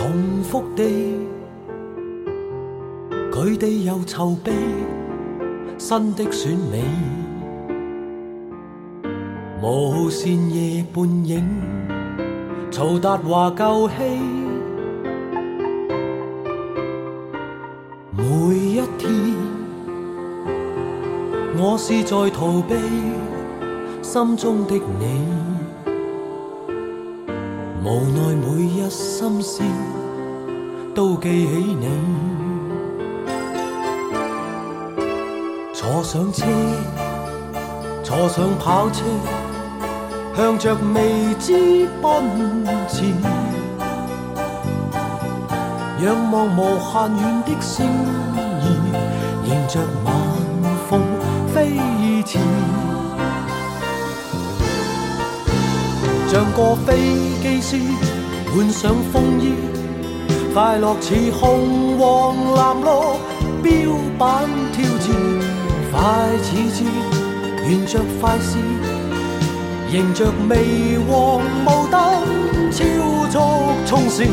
重复地，佢哋又筹备新的选美，无线夜半影，曹达华旧戏，每一天，我是在逃避心中的你。无奈每一心思都记起你，坐上车，坐上跑车，向着未知奔前，仰望无限远的星儿，迎着晚风飞前。像个飞机师，换上风衣，快乐似红黄蓝绿标板挑战，快似箭，沿着快线，迎着微黄雾灯，超速冲线，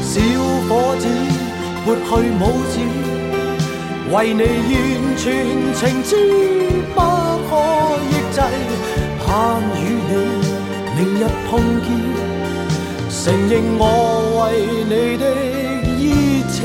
小伙子拨去拇指，为你完全情知，不可抑制，盼与你。明日碰见，承认我为你的热情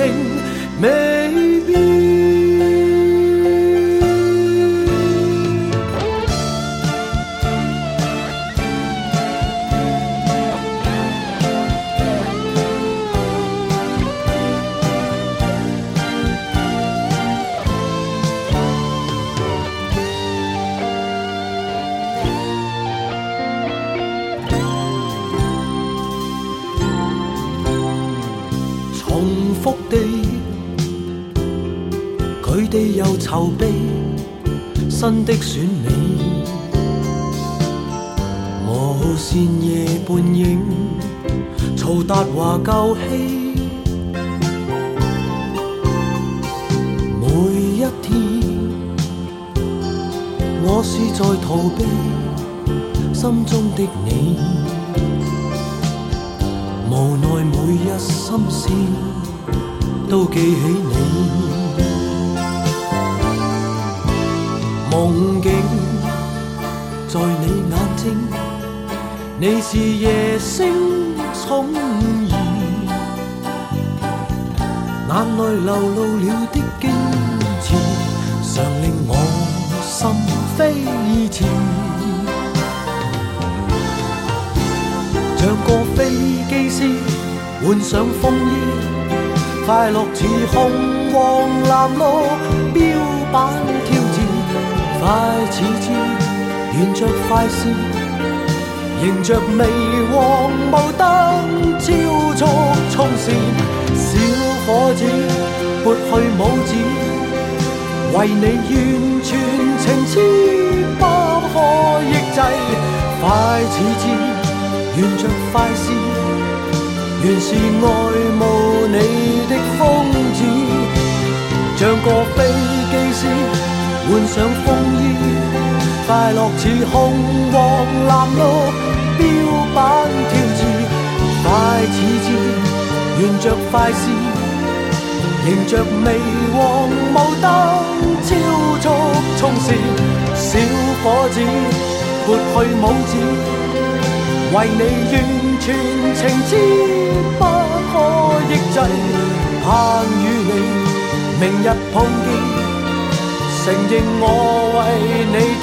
地，佢哋又筹备新的选美，无线夜半影，曹达华旧戏，每一天，我是在逃避心中的你。无奈每日心思都记起你，梦境在你眼睛，你是夜星宠儿，眼内流露了的矜持，常令我心飞前。像个飞机师，换上风衣，快乐似红黄蓝绿标板挑战，快似箭，沿着快线，迎着微黄雾灯，超速冲线，小伙子拨去拇指，为你完全情痴，不可抑制，快似箭。沿着快线，原是爱慕你的疯子，像个飞机师，换上风衣，快乐似红黄蓝绿标板挑战，快似箭，沿着快线，迎着微黄雾灯，超速冲线，小伙子拨去拇指。为你愿日碰见，承认我为你。